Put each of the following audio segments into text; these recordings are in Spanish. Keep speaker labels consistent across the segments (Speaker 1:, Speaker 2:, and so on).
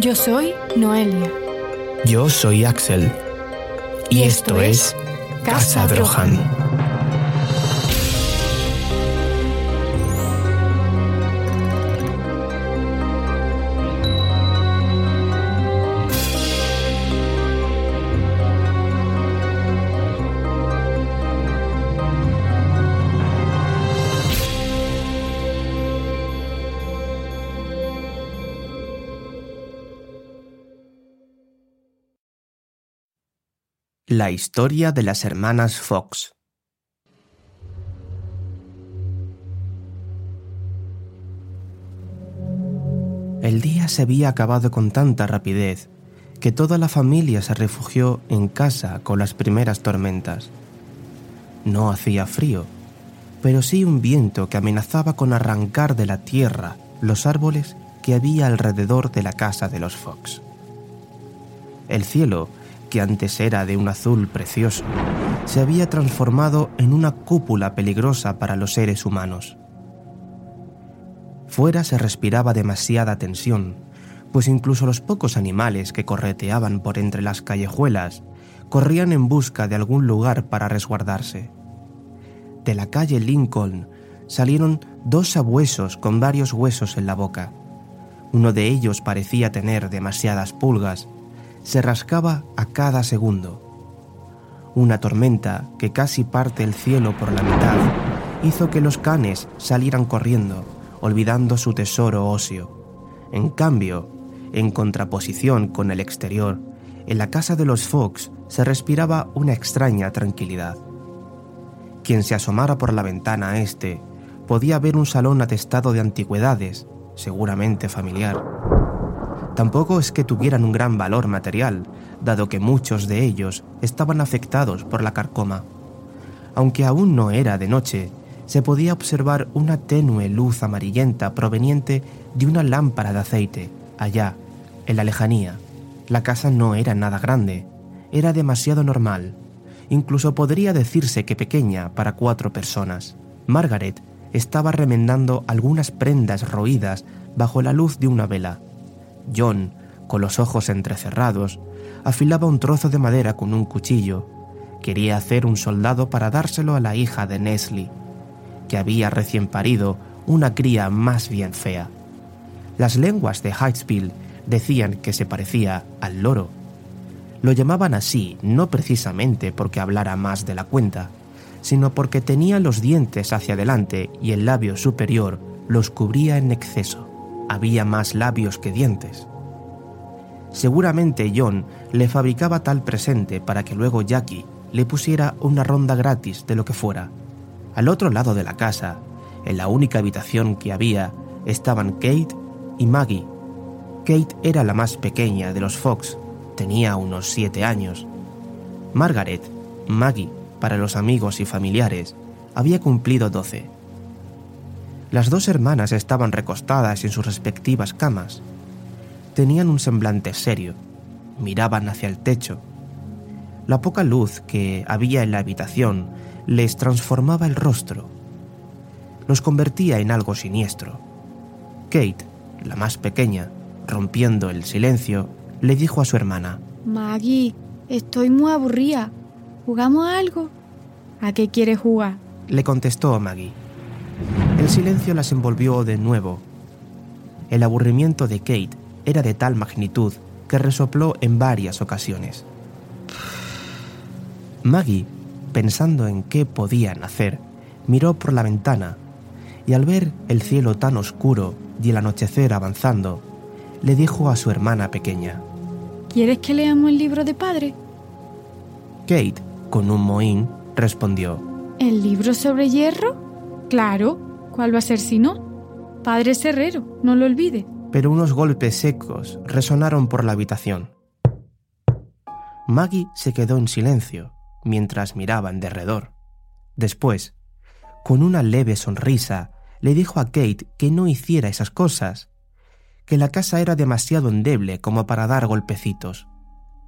Speaker 1: Yo soy Noelia.
Speaker 2: Yo soy Axel. Y esto es Casa Drohan. La historia de las hermanas Fox. El día se había acabado con tanta rapidez que toda la familia se refugió en casa con las primeras tormentas. No hacía frío, pero sí un viento que amenazaba con arrancar de la tierra los árboles que había alrededor de la casa de los Fox. El cielo que antes era de un azul precioso, se había transformado en una cúpula peligrosa para los seres humanos. Fuera se respiraba demasiada tensión, pues incluso los pocos animales que correteaban por entre las callejuelas corrían en busca de algún lugar para resguardarse. De la calle Lincoln salieron dos sabuesos con varios huesos en la boca. Uno de ellos parecía tener demasiadas pulgas se rascaba a cada segundo. Una tormenta que casi parte el cielo por la mitad hizo que los canes salieran corriendo, olvidando su tesoro óseo. En cambio, en contraposición con el exterior, en la casa de los Fox se respiraba una extraña tranquilidad. Quien se asomara por la ventana a este podía ver un salón atestado de antigüedades, seguramente familiar Tampoco es que tuvieran un gran valor material, dado que muchos de ellos estaban afectados por la carcoma. Aunque aún no era de noche, se podía observar una tenue luz amarillenta proveniente de una lámpara de aceite, allá, en la lejanía. La casa no era nada grande, era demasiado normal. Incluso podría decirse que pequeña para cuatro personas. Margaret estaba remendando algunas prendas roídas bajo la luz de una vela. John, con los ojos entrecerrados, afilaba un trozo de madera con un cuchillo. Quería hacer un soldado para dárselo a la hija de Nestle, que había recién parido una cría más bien fea. Las lenguas de Hightsville decían que se parecía al loro. Lo llamaban así no precisamente porque hablara más de la cuenta, sino porque tenía los dientes hacia adelante y el labio superior los cubría en exceso había más labios que dientes. Seguramente John le fabricaba tal presente para que luego Jackie le pusiera una ronda gratis de lo que fuera. Al otro lado de la casa, en la única habitación que había, estaban Kate y Maggie. Kate era la más pequeña de los Fox, tenía unos siete años. Margaret, Maggie, para los amigos y familiares, había cumplido doce. Las dos hermanas estaban recostadas en sus respectivas camas. Tenían un semblante serio, miraban hacia el techo. La poca luz que había en la habitación les transformaba el rostro. Los convertía en algo siniestro. Kate, la más pequeña, rompiendo el silencio, le dijo a su hermana,
Speaker 1: Maggie, estoy muy aburrida. ¿Jugamos a algo? ¿A qué quieres jugar?
Speaker 2: Le contestó Maggie. El silencio las envolvió de nuevo. El aburrimiento de Kate era de tal magnitud que resopló en varias ocasiones. Maggie, pensando en qué podían hacer, miró por la ventana y al ver el cielo tan oscuro y el anochecer avanzando, le dijo a su hermana pequeña,
Speaker 1: ¿Quieres que leamos el libro de padre?
Speaker 2: Kate, con un mohín, respondió.
Speaker 1: ¿El libro sobre hierro? Claro, ¿cuál va a ser si no? Padre es herrero, no lo olvide.
Speaker 2: Pero unos golpes secos resonaron por la habitación. Maggie se quedó en silencio mientras miraba en derredor. Después, con una leve sonrisa, le dijo a Kate que no hiciera esas cosas, que la casa era demasiado endeble como para dar golpecitos.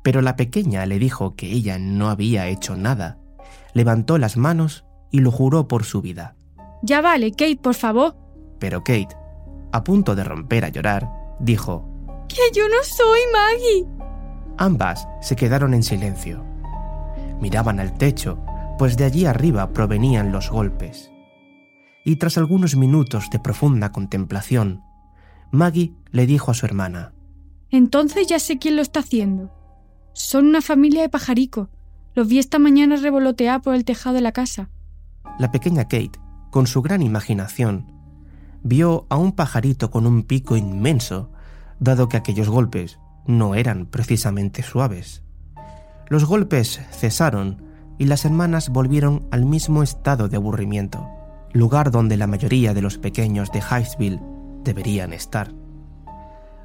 Speaker 2: Pero la pequeña le dijo que ella no había hecho nada. Levantó las manos y lo juró por su vida.
Speaker 1: Ya vale, Kate, por favor.
Speaker 2: Pero Kate, a punto de romper a llorar, dijo,
Speaker 1: Que yo no soy Maggie.
Speaker 2: Ambas se quedaron en silencio. Miraban al techo, pues de allí arriba provenían los golpes. Y tras algunos minutos de profunda contemplación, Maggie le dijo a su hermana,
Speaker 1: Entonces ya sé quién lo está haciendo. Son una familia de pajarico. Los vi esta mañana revolotear por el tejado de la casa.
Speaker 2: La pequeña Kate, con su gran imaginación, vio a un pajarito con un pico inmenso, dado que aquellos golpes no eran precisamente suaves. Los golpes cesaron y las hermanas volvieron al mismo estado de aburrimiento, lugar donde la mayoría de los pequeños de Highsville deberían estar.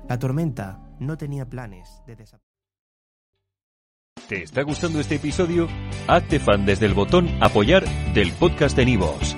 Speaker 2: La tormenta no tenía planes de desaparecer.
Speaker 3: ¿Te está gustando este episodio? Hazte fan desde el botón Apoyar del podcast de Nivos.